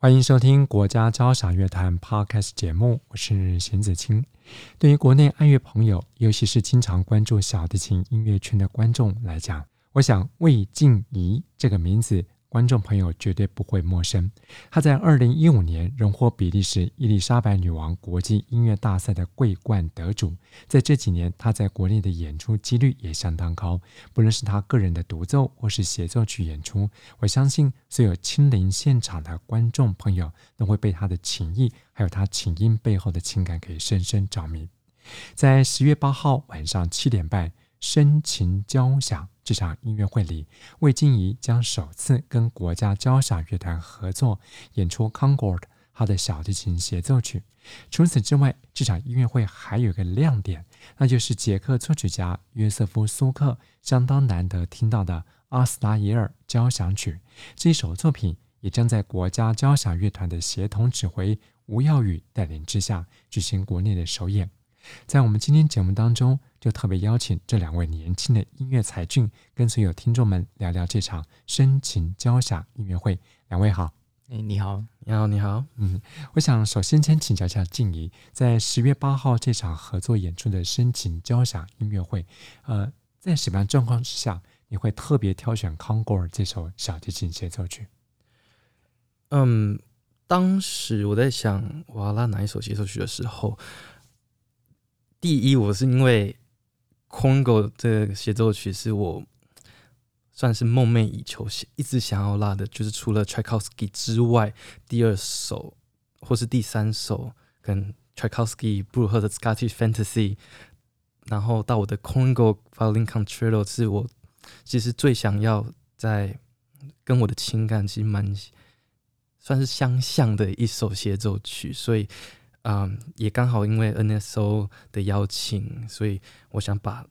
欢迎收听国家交响乐团 Podcast 节目，我是弦子清。对于国内爱乐朋友，尤其是经常关注小提琴音乐圈的观众来讲，我想魏静怡这个名字。观众朋友绝对不会陌生。他在二零一五年荣获比利时伊丽莎白女王国际音乐大赛的桂冠得主。在这几年，他在国内的演出几率也相当高。不论是他个人的独奏或是协奏曲演出，我相信所有亲临现场的观众朋友都会被他的琴艺，还有他琴音背后的情感给深深着迷。在十月八号晚上七点半，深情交响这场音乐会里，魏静怡将首次跟国家交响乐团合作演出《Concord》他的小提琴协奏曲。除此之外，这场音乐会还有个亮点，那就是捷克作曲家约瑟夫·苏克相当难得听到的《阿斯达耶尔交响曲》。这一首作品也将在国家交响乐团的协同指挥吴耀宇带领之下举行国内的首演。在我们今天节目当中，就特别邀请这两位年轻的音乐才俊，跟所有听众们聊聊这场深情交响音乐会。两位好，哎，你好，你好，你好。嗯，我想首先先请教一下静怡，在十月八号这场合作演出的深情交响音乐会，呃，在什么样状况之下，你会特别挑选《Concord》这首小提琴协奏曲？嗯，当时我在想我要拉哪一首协奏曲的时候。第一，我是因为《Congo》这个协奏曲是我算是梦寐以求、一直想要拉的，就是除了 Tchaikovsky 之外，第二首或是第三首跟 Tchaikovsky、布鲁赫的 Scottish Fantasy，然后到我的《Congo Violin Concerto》是我其实最想要在跟我的情感其实蛮算是相像的一首协奏曲，所以。嗯，也刚好因为 NSO 的邀请，所以我想把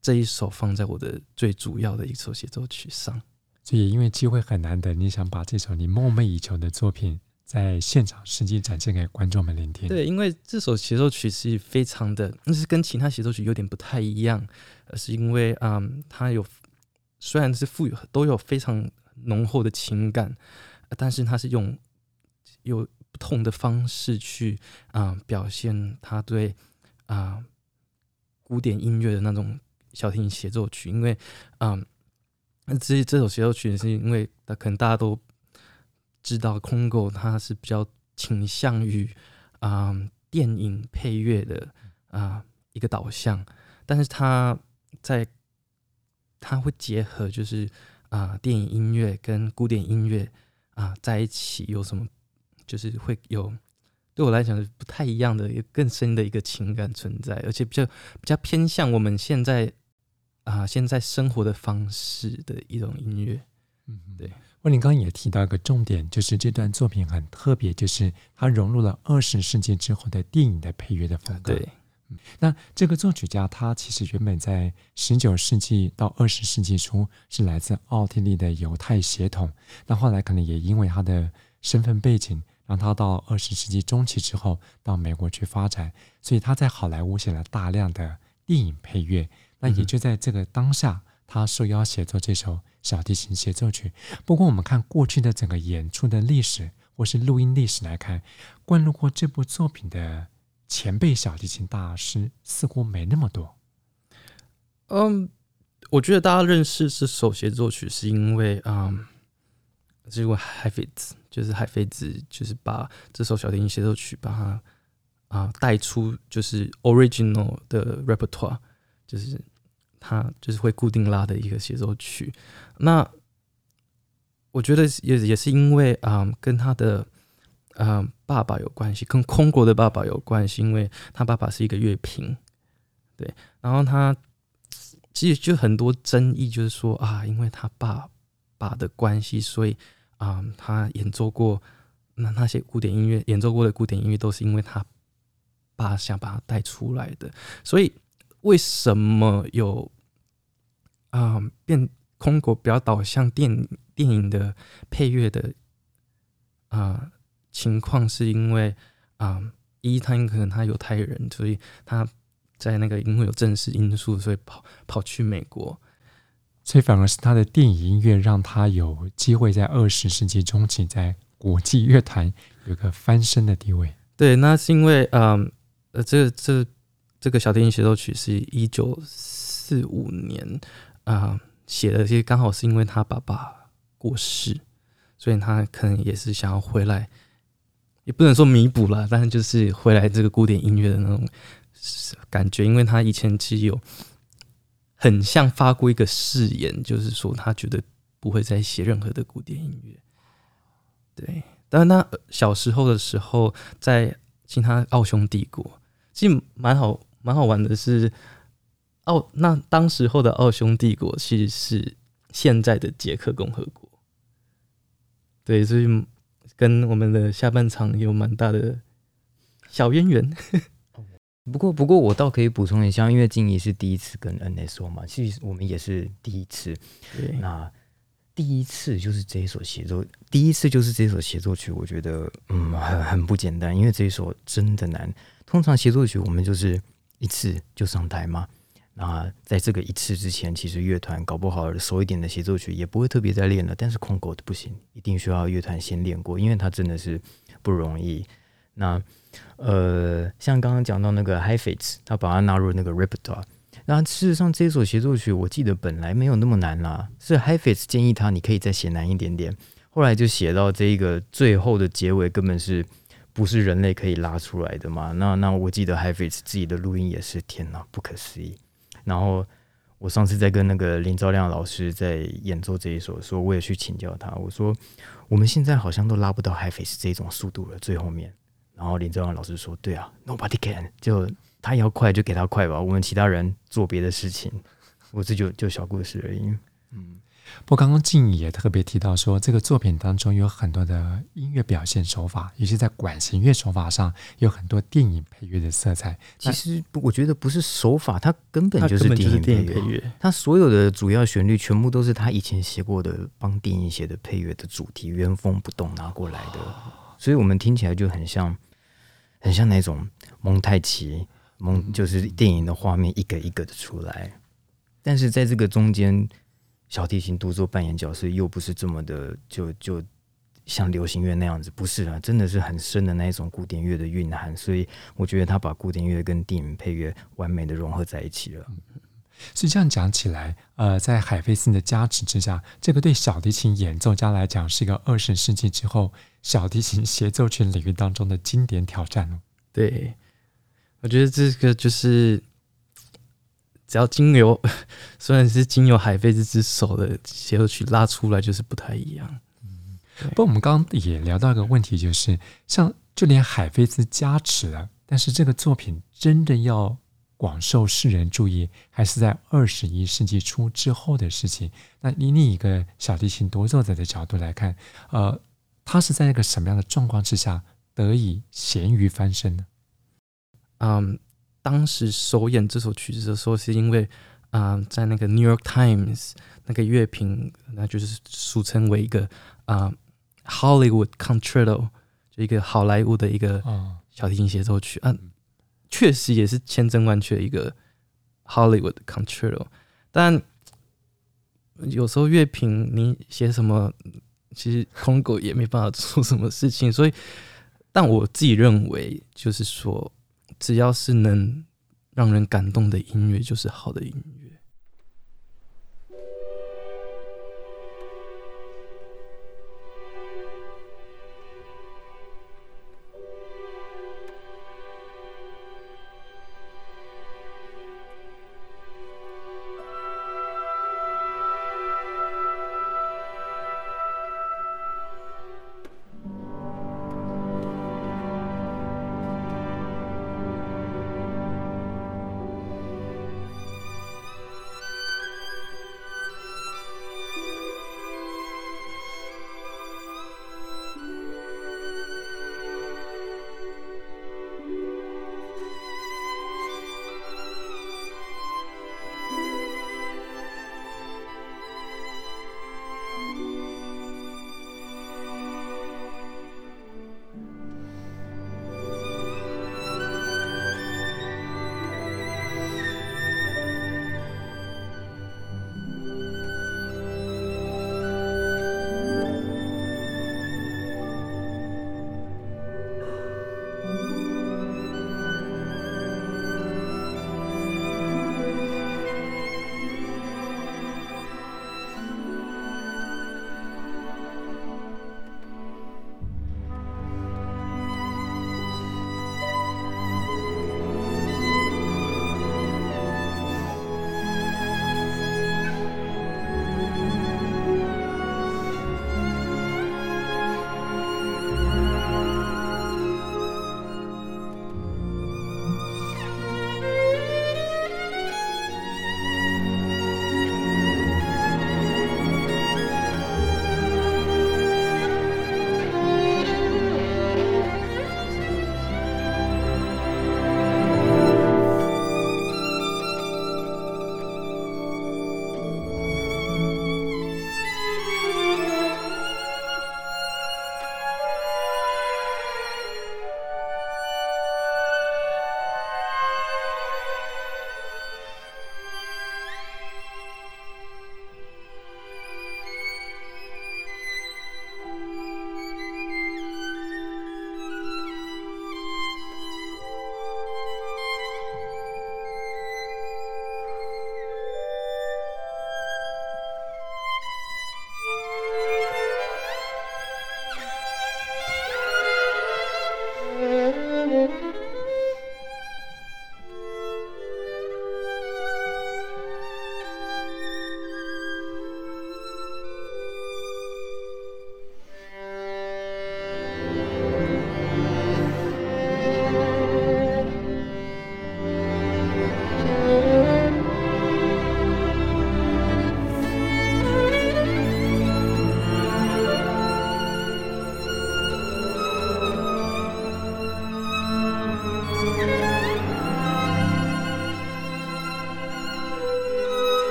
这一首放在我的最主要的一首协奏曲上。所以因为机会很难得，你想把这首你梦寐以求的作品在现场实际展现给观众们聆听。对，因为这首协奏曲是非常的，那是跟其他协奏曲有点不太一样，而是因为嗯，它有虽然是富有都有非常浓厚的情感，但是它是用有。不同的方式去啊、表现他对啊、古典音乐的那种小提琴协奏曲，因为啊，那这这首协奏曲是因为可能大家都知道，Congo 它是比较倾向于啊、电影配乐的啊、一个导向，但是它在它会结合就是啊、电影音乐跟古典音乐啊、在一起有什么？就是会有对我来讲是不太一样的，更深的一个情感存在，而且比较比较偏向我们现在啊、呃、现在生活的方式的一种音乐。嗯，对。我你刚刚也提到一个重点，就是这段作品很特别，就是它融入了二十世纪之后的电影的配乐的风格。对。那这个作曲家他其实原本在十九世纪到二十世纪初是来自奥地利的犹太血统，那后来可能也因为他的身份背景。让他到二十世纪中期之后到美国去发展，所以他在好莱坞写了大量的电影配乐。那也就在这个当下，他受邀写作这首小提琴协奏曲。不过，我们看过去的整个演出的历史或是录音历史来看，灌录过这部作品的前辈小提琴大师似乎没那么多。嗯，我觉得大家认识这首协奏曲是因为嗯。是因为海菲兹，就是海菲兹，就是把这首小提琴协奏曲把它啊带出，就是 original 的 repertoire，就是他就是会固定拉的一个协奏曲。那我觉得也也是因为啊，跟他的啊爸爸有关系，跟空国的爸爸有关系，因为他爸爸是一个乐评，对，然后他其实就很多争议，就是说啊，因为他爸爸的关系，所以。啊、他演奏过那那些古典音乐，演奏过的古典音乐都是因为他爸想把他带出来的。所以为什么有啊、变空国比较导向电电影的配乐的啊、情况，是因为啊、呃，一他可能他犹太人，所以他在那个因为有政治因素，所以跑跑去美国。所以反而是他的电影音乐让他有机会在二十世纪中期在国际乐坛有一个翻身的地位。对，那是因为，嗯，呃，这这这个小提琴协奏曲是一九四五年啊写的，其实刚好是因为他爸爸过世，所以他可能也是想要回来，也不能说弥补了，但是就是回来这个古典音乐的那种感觉，因为他以前其实有。很像发过一个誓言，就是说他觉得不会再写任何的古典音乐。对，但是他小时候的时候在听他奥匈帝国，其实蛮好蛮好玩的是，奥那当时候的奥匈帝国其实是现在的捷克共和国。对，所以跟我们的下半场有蛮大的小渊源。不过，不过我倒可以补充一下，因为静怡是第一次跟 NSO 嘛，其实我们也是第一次。对，那第一次就是这一首协奏，第一次就是这首协奏曲，我觉得嗯很很不简单，因为这一首真的难。通常协奏曲我们就是一次就上台嘛。那在这个一次之前，其实乐团搞不好熟一点的协奏曲也不会特别再练了。但是空狗的不行，一定需要乐团先练过，因为它真的是不容易。那呃，像刚刚讲到那个 Heifetz，他把它纳入那个 repertoire。那事实上，这一首协奏曲我记得本来没有那么难啦，是 Heifetz 建议他你可以再写难一点点。后来就写到这一个最后的结尾，根本是不是人类可以拉出来的嘛？那那我记得 Heifetz 自己的录音也是天哪，不可思议。然后我上次在跟那个林昭亮老师在演奏这一首的时候，我也去请教他，我说我们现在好像都拉不到 Heifetz 这种速度了，最后面。然后林正阳老师说：“对啊，Nobody can，就他要快就给他快吧，我们其他人做别的事情。我这就就小故事而已。嗯，不过刚刚静怡也特别提到说，这个作品当中有很多的音乐表现手法，尤其在管弦乐手法上有很多电影配乐的色彩。其实我觉得不是手法，它根本就是电影配乐。它所有的主要旋律全部都是他以前写过的，帮电影写的配乐的主题，原封不动拿过来的，所以我们听起来就很像。”很像那种蒙太奇，蒙就是电影的画面一个一个的出来，但是在这个中间，小提琴独奏扮演角色又不是这么的，就就像流行乐那样子，不是啊，真的是很深的那一种古典乐的蕴含，所以我觉得他把古典乐跟电影配乐完美的融合在一起了。所以这样讲起来，呃，在海菲斯的加持之下，这个对小提琴演奏家来讲是一个二十世纪之后小提琴协奏曲领域当中的经典挑战。对，我觉得这个就是只要经由，虽然是经由海菲斯之手的协奏曲拉出来，就是不太一样。嗯，不过我们刚刚也聊到一个问题，就是像就连海菲斯加持了，但是这个作品真的要。广受世人注意，还是在二十一世纪初之后的事情。那以你一个小提琴独奏者的角度来看，呃，他是在一个什么样的状况之下得以咸鱼翻身呢？嗯，当时首演这首曲子的时候，是因为啊、嗯，在那个《New York Times》那个乐评，那就是俗称为一个啊、嗯、Hollywood Concerto，就一个好莱坞的一个小提琴协奏曲。嗯。确实也是千真万确一个 Hollywood control，但有时候乐评你写什么，其实空狗也没办法做什么事情。所以，但我自己认为，就是说，只要是能让人感动的音乐，就是好的音乐。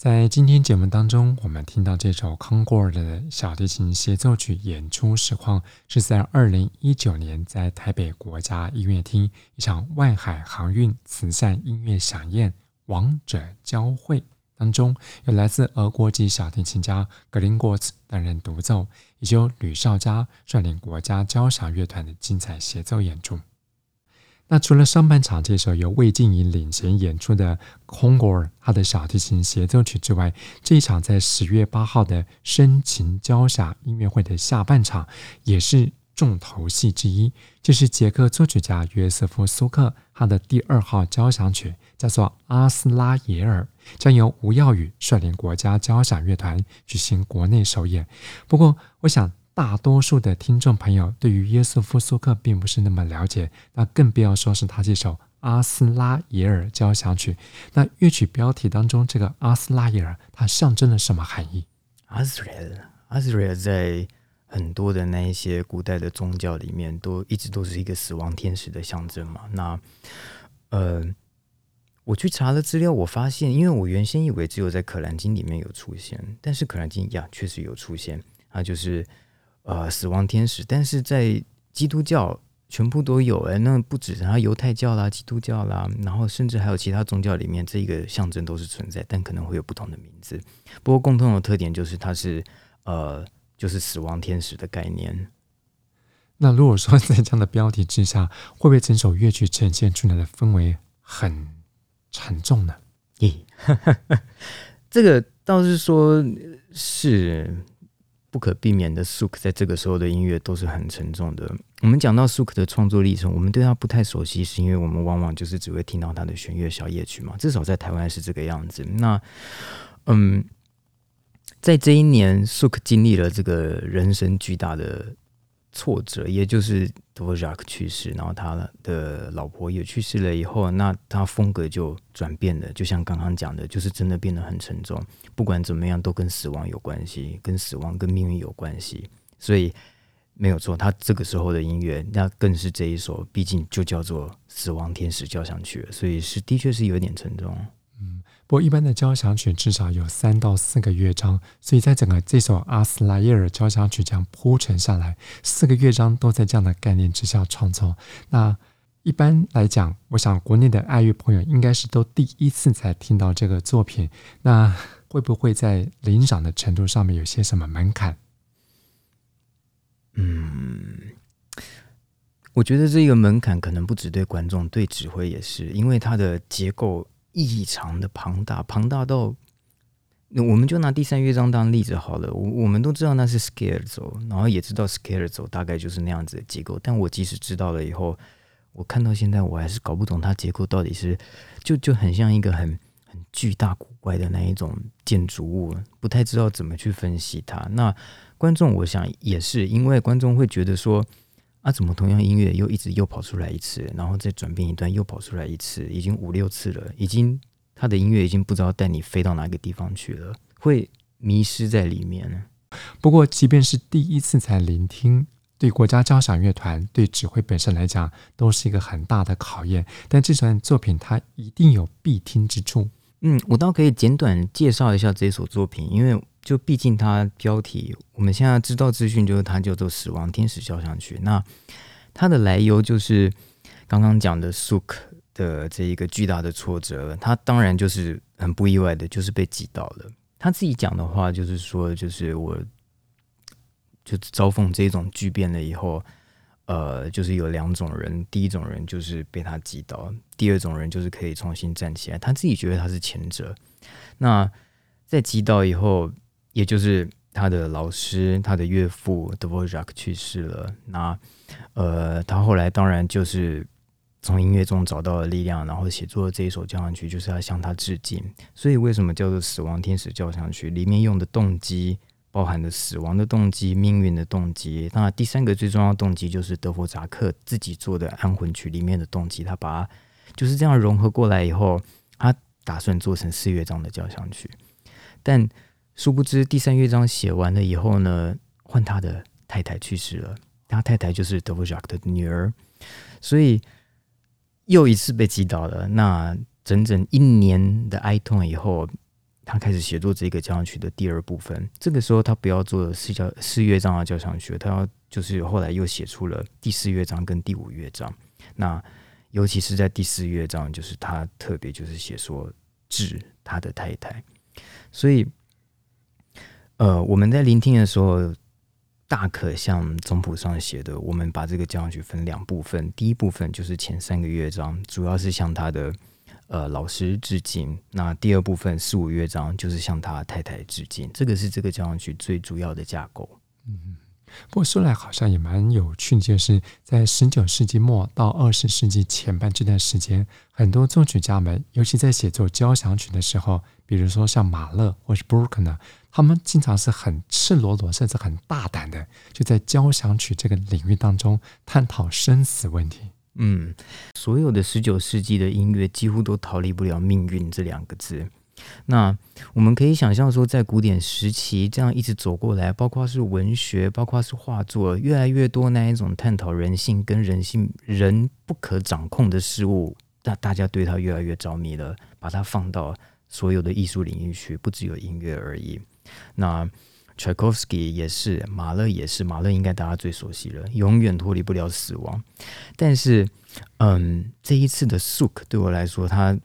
在今天节目当中，我们听到这首康果尔的小提琴协奏曲演出实况，是在二零一九年在台北国家音乐厅一场外海航运慈善音乐饗宴“王者交会”当中，有来自俄国籍小提琴家格林果茨担任独奏，以及由吕绍嘉率领国家交响乐团的精彩协奏演出。那除了上半场这首由魏静怡领衔演出的康果尔他的小提琴协奏曲之外，这一场在十月八号的深情交响音乐会的下半场也是重头戏之一，就是捷克作曲家约瑟夫苏克他的第二号交响曲，叫做《阿斯拉耶尔》，将由吴耀宇率领国家交响乐团举行国内首演。不过，我想。大多数的听众朋友对于约瑟夫苏克并不是那么了解，那更不要说是他这首阿斯拉耶尔交响曲。那乐曲标题当中这个阿斯拉耶尔，它象征了什么含义？阿斯拉耶尔，阿斯拉耶尔在很多的那一些古代的宗教里面，都一直都是一个死亡天使的象征嘛。那呃，我去查了资料，我发现，因为我原先以为只有在可兰经里面有出现，但是可兰经呀确实有出现，它就是。呃，死亡天使，但是在基督教全部都有哎，那不止，然后犹太教啦、基督教啦，然后甚至还有其他宗教里面，这一个象征都是存在，但可能会有不同的名字。不过共同的特点就是它是呃，就是死亡天使的概念。那如果说在这样的标题之下，会不会整首乐曲呈现出来的氛围很沉重呢？咦，这个倒是说是。不可避免的，Suk 在这个时候的音乐都是很沉重的。我们讲到 Suk 的创作历程，我们对他不太熟悉，是因为我们往往就是只会听到他的弦乐小夜曲嘛。至少在台湾是这个样子。那，嗯，在这一年，Suk 经历了这个人生巨大的。挫折，也就是德弗芮克去世，然后他的老婆也去世了以后，那他风格就转变了，就像刚刚讲的，就是真的变得很沉重。不管怎么样，都跟死亡有关系，跟死亡跟命运有关系。所以没有错，他这个时候的音乐，那更是这一首，毕竟就叫做《死亡天使交响曲》，所以是的确是有点沉重。不过，一般的交响曲至少有三到四个乐章，所以在整个这首阿斯拉耶尔交响曲这样铺陈下来，四个乐章都在这样的概念之下创作。那一般来讲，我想国内的爱乐朋友应该是都第一次才听到这个作品。那会不会在欣赏的程度上面有些什么门槛？嗯，我觉得这个门槛可能不只对观众，对指挥也是，因为它的结构。异常的庞大，庞大到，那我们就拿第三乐章当例子好了。我我们都知道那是 Scherzo，然后也知道 Scherzo 大概就是那样子的结构。但我即使知道了以后，我看到现在我还是搞不懂它结构到底是，就就很像一个很很巨大古怪的那一种建筑物，不太知道怎么去分析它。那观众我想也是，因为观众会觉得说。啊，怎么同样音乐又一直又跑出来一次，然后再转变一段又跑出来一次，已经五六次了，已经他的音乐已经不知道带你飞到哪个地方去了，会迷失在里面。不过，即便是第一次才聆听，对国家交响乐团对指挥本身来讲，都是一个很大的考验。但这首作品它一定有必听之处。嗯，我倒可以简短介绍一下这首作品，因为。就毕竟它标题，我们现在知道资讯就是它叫做《死亡天使交响曲》。那它的来由就是刚刚讲的 Suk 的这一个巨大的挫折，他当然就是很不意外的，就是被击倒了。他自己讲的话就是说，就是我就遭逢这种巨变了以后，呃，就是有两种人，第一种人就是被他击倒，第二种人就是可以重新站起来。他自己觉得他是前者。那在击倒以后。也就是他的老师，他的岳父德弗芮克去世了。那呃，他后来当然就是从音乐中找到了力量，然后写作了这一首交响曲，就是要向他致敬。所以为什么叫做《死亡天使交响曲》？里面用的动机包含着死亡的动机、命运的动机。那第三个最重要的动机就是德弗扎克自己做的安魂曲里面的动机。他把它就是这样融合过来以后，他打算做成四乐章的交响曲，但。殊不知，第三乐章写完了以后呢，换他的太太去世了。他太太就是德弗芮克的女儿，所以又一次被击倒了。那整整一年的哀痛以后，他开始写作这个交响曲的第二部分。这个时候，他不要做四交四乐章的交响曲，他要就是后来又写出了第四乐章跟第五乐章。那尤其是在第四乐章，就是他特别就是写说致他的太太。所以，呃，我们在聆听的时候，大可像总谱上写的，我们把这个交响曲分两部分。第一部分就是前三个乐章，主要是向他的。呃，老师致敬。那第二部分四五乐章就是向他太太致敬。这个是这个交响曲最主要的架构。嗯，不过说来好像也蛮有趣，就是在十九世纪末到二十世纪前半这段时间，很多作曲家们，尤其在写作交响曲的时候，比如说像马勒或是布鲁克纳，他们经常是很赤裸裸，甚至很大胆的，就在交响曲这个领域当中探讨生死问题。嗯，所有的十九世纪的音乐几乎都逃离不了“命运”这两个字。那我们可以想象说，在古典时期这样一直走过来，包括是文学，包括是画作，越来越多那一种探讨人性跟人性人不可掌控的事物，那大家对它越来越着迷了，把它放到所有的艺术领域去，不只有音乐而已。那。柴可夫斯基也是，马勒也是，马勒应该大家最熟悉了，永远脱离不了死亡。但是，嗯，这一次的 Suk 对我来说，他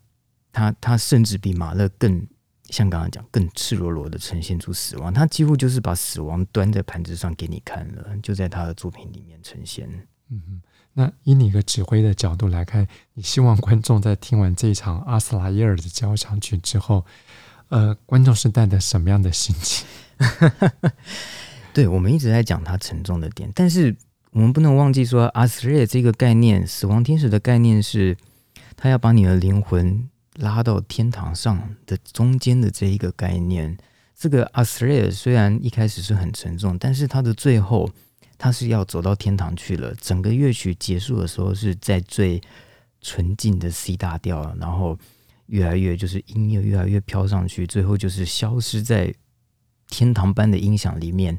他他甚至比马勒更像刚刚讲，更赤裸裸的呈现出死亡。他几乎就是把死亡端在盘子上给你看了，就在他的作品里面呈现。嗯哼，那以你一个指挥的角度来看，你希望观众在听完这一场阿斯莱耶尔的交响曲之后，呃，观众是带着什么样的心情？对，我们一直在讲它沉重的点，但是我们不能忘记说，阿斯雷这个概念，死亡天使的概念是，他要把你的灵魂拉到天堂上的中间的这一个概念。这个阿斯雷虽然一开始是很沉重，但是它的最后，它是要走到天堂去了。整个乐曲结束的时候，是在最纯净的 C 大调，然后越来越就是音乐越来越飘上去，最后就是消失在。天堂般的音响里面，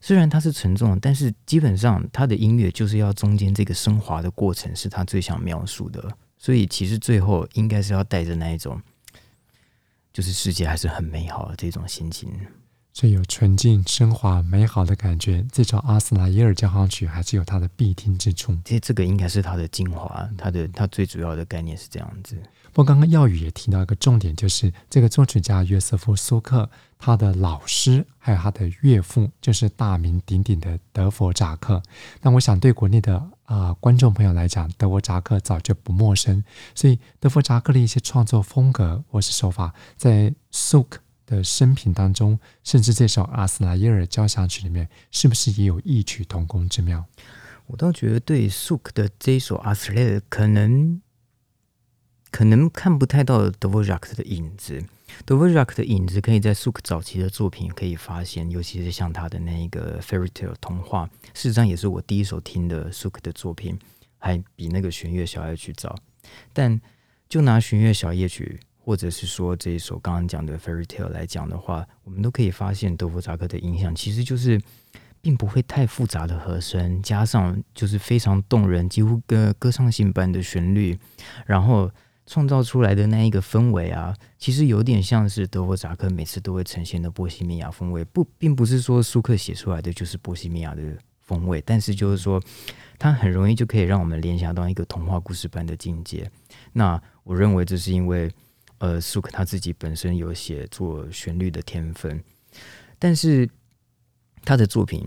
虽然它是沉重，但是基本上它的音乐就是要中间这个升华的过程，是他最想描述的。所以其实最后应该是要带着那一种，就是世界还是很美好的这种心情。最有纯净、升华、美好的感觉。这首阿斯莱耶尔交响曲还是有它的必听之处。其实这个应该是它的精华，它的它最主要的概念是这样子。不过刚刚耀宇也提到一个重点，就是这个作曲家约瑟夫苏克，他的老师还有他的岳父，就是大名鼎鼎的德弗扎克。那我想对国内的啊、呃、观众朋友来讲，德弗扎克早就不陌生。所以德弗扎克的一些创作风格或是手法，在苏克的生平当中，甚至这首阿斯莱耶尔交响曲里面，是不是也有异曲同工之妙？我倒觉得对苏克的这一首阿斯莱，可能可能看不太到德弗札克的影子。德弗札克的影子可以在苏克早期的作品可以发现，尤其是像他的那一个《Fairy Tale》童话，事实上也是我第一首听的苏克的作品，还比那个弦乐小夜曲早。但就拿弦乐小夜曲。或者是说这一首刚刚讲的《Fairy Tale》来讲的话，我们都可以发现德弗札克的影响其实就是并不会太复杂的和声，加上就是非常动人，几乎跟歌唱性般的旋律，然后创造出来的那一个氛围啊，其实有点像是德弗札克每次都会呈现的波西米亚风味。不，并不是说舒克写出来的就是波西米亚的风味，但是就是说，它很容易就可以让我们联想到一个童话故事般的境界。那我认为这是因为。呃，苏克他自己本身有写作旋律的天分，但是他的作品，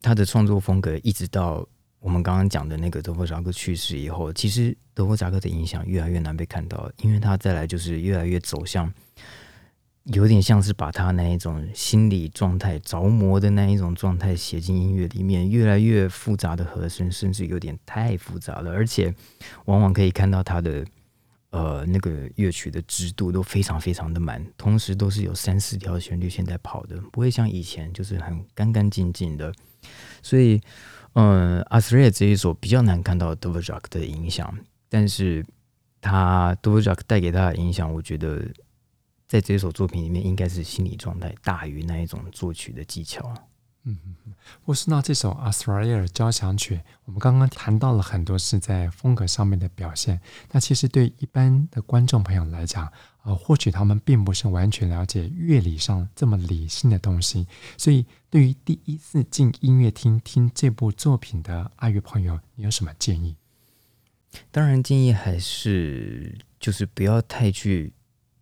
他的创作风格，一直到我们刚刚讲的那个德弗札克去世以后，其实德弗札克的影响越来越难被看到，因为他再来就是越来越走向，有点像是把他那一种心理状态着魔的那一种状态写进音乐里面，越来越复杂的和声，甚至有点太复杂了，而且往往可以看到他的。呃，那个乐曲的支度都非常非常的满，同时都是有三四条旋律线在跑的，不会像以前就是很干干净净的。所以，嗯，阿斯瑞尔这一首比较难看到德弗札克的影响，但是他德弗札克带给他的影响，我觉得在这首作品里面应该是心理状态大于那一种作曲的技巧。嗯嗯嗯，沃斯纳这首阿斯莱耶尔交响曲，我们刚刚谈到了很多是在风格上面的表现。那其实对一般的观众朋友来讲，呃，或许他们并不是完全了解乐理上这么理性的东西，所以对于第一次进音乐厅听这部作品的爱乐朋友，你有什么建议？当然，建议还是就是不要太去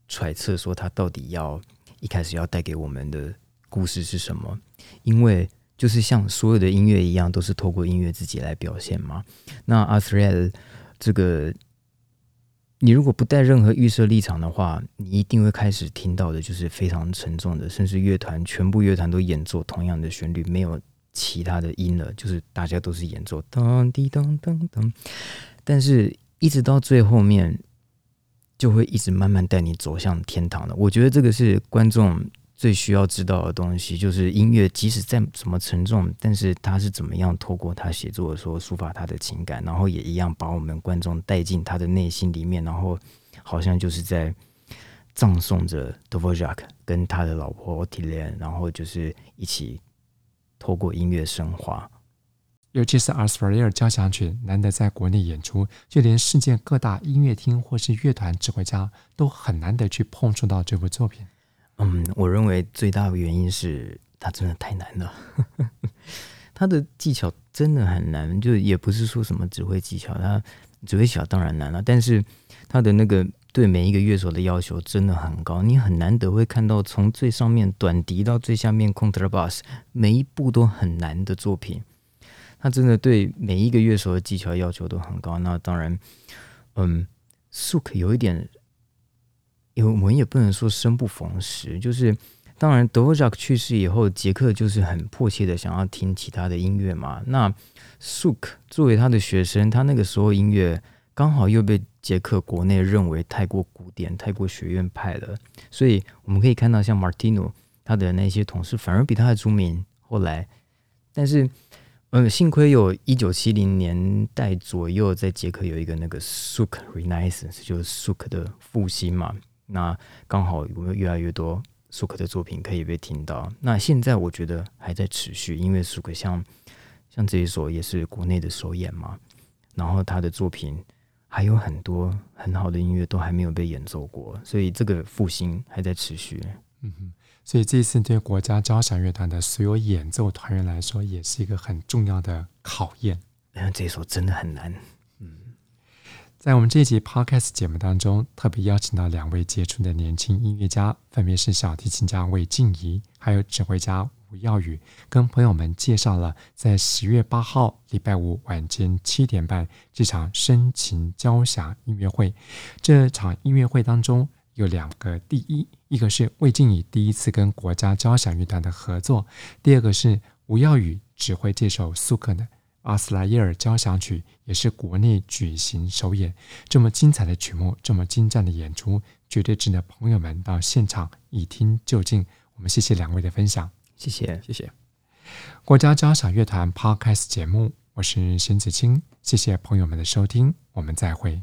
揣测说他到底要一开始要带给我们的故事是什么，因为就是像所有的音乐一样，都是透过音乐自己来表现嘛。那阿斯兰这个。你如果不带任何预设立场的话，你一定会开始听到的就是非常沉重的，甚至乐团全部乐团都演奏同样的旋律，没有其他的音了，就是大家都是演奏当滴当当当。但是，一直到最后面，就会一直慢慢带你走向天堂的。我觉得这个是观众。最需要知道的东西就是音乐，即使再怎么沉重，但是他是怎么样透过他写作的时候抒发他的情感，然后也一样把我们观众带进他的内心里面，然后好像就是在葬送着 d o v o j a k 跟他的老婆 Ottilie，然后就是一起透过音乐升华。尤其是 Azriel 交响曲难得在国内演出，就连世界各大音乐厅或是乐团指挥家都很难得去碰触到这部作品。嗯，我认为最大的原因是它真的太难了，他的技巧真的很难，就也不是说什么指挥技巧，他指挥技巧当然难了，但是他的那个对每一个乐手的要求真的很高，你很难得会看到从最上面短笛到最下面 contrabass，每一步都很难的作品，他真的对每一个乐手的技巧要求都很高。那当然，嗯，Suk 有一点。因为我们也不能说生不逢时，就是当然德沃贾去世以后，杰克就是很迫切的想要听其他的音乐嘛。那苏克作为他的学生，他那个时候音乐刚好又被杰克国内认为太过古典、太过学院派了，所以我们可以看到像马蒂诺他的那些同事反而比他还出名。后来，但是嗯，幸亏有一九七零年代左右，在捷克有一个那个苏克 Renaissance，就是苏克的复兴嘛。那刚好我们越来越多苏克的作品可以被听到。那现在我觉得还在持续，因为苏克像像这一首也是国内的首演嘛。然后他的作品还有很多很好的音乐都还没有被演奏过，所以这个复兴还在持续。嗯哼，所以这一次对国家交响乐团的所有演奏团员来说，也是一个很重要的考验。因为这一首真的很难。在我们这一集 Podcast 节目当中，特别邀请到两位杰出的年轻音乐家，分别是小提琴家魏静怡，还有指挥家吴耀宇，跟朋友们介绍了在十月八号礼拜五晚间七点半这场深情交响音乐会。这场音乐会当中有两个第一，一个是魏静怡第一次跟国家交响乐团的合作，第二个是吴耀宇指挥这首苏克的。阿斯莱耶尔交响曲也是国内举行首演，这么精彩的曲目，这么精湛的演出，绝对值得朋友们到现场一听究竟。我们谢谢两位的分享，谢谢谢谢。国家交响乐团 Podcast 节目，我是沈子清，谢谢朋友们的收听，我们再会。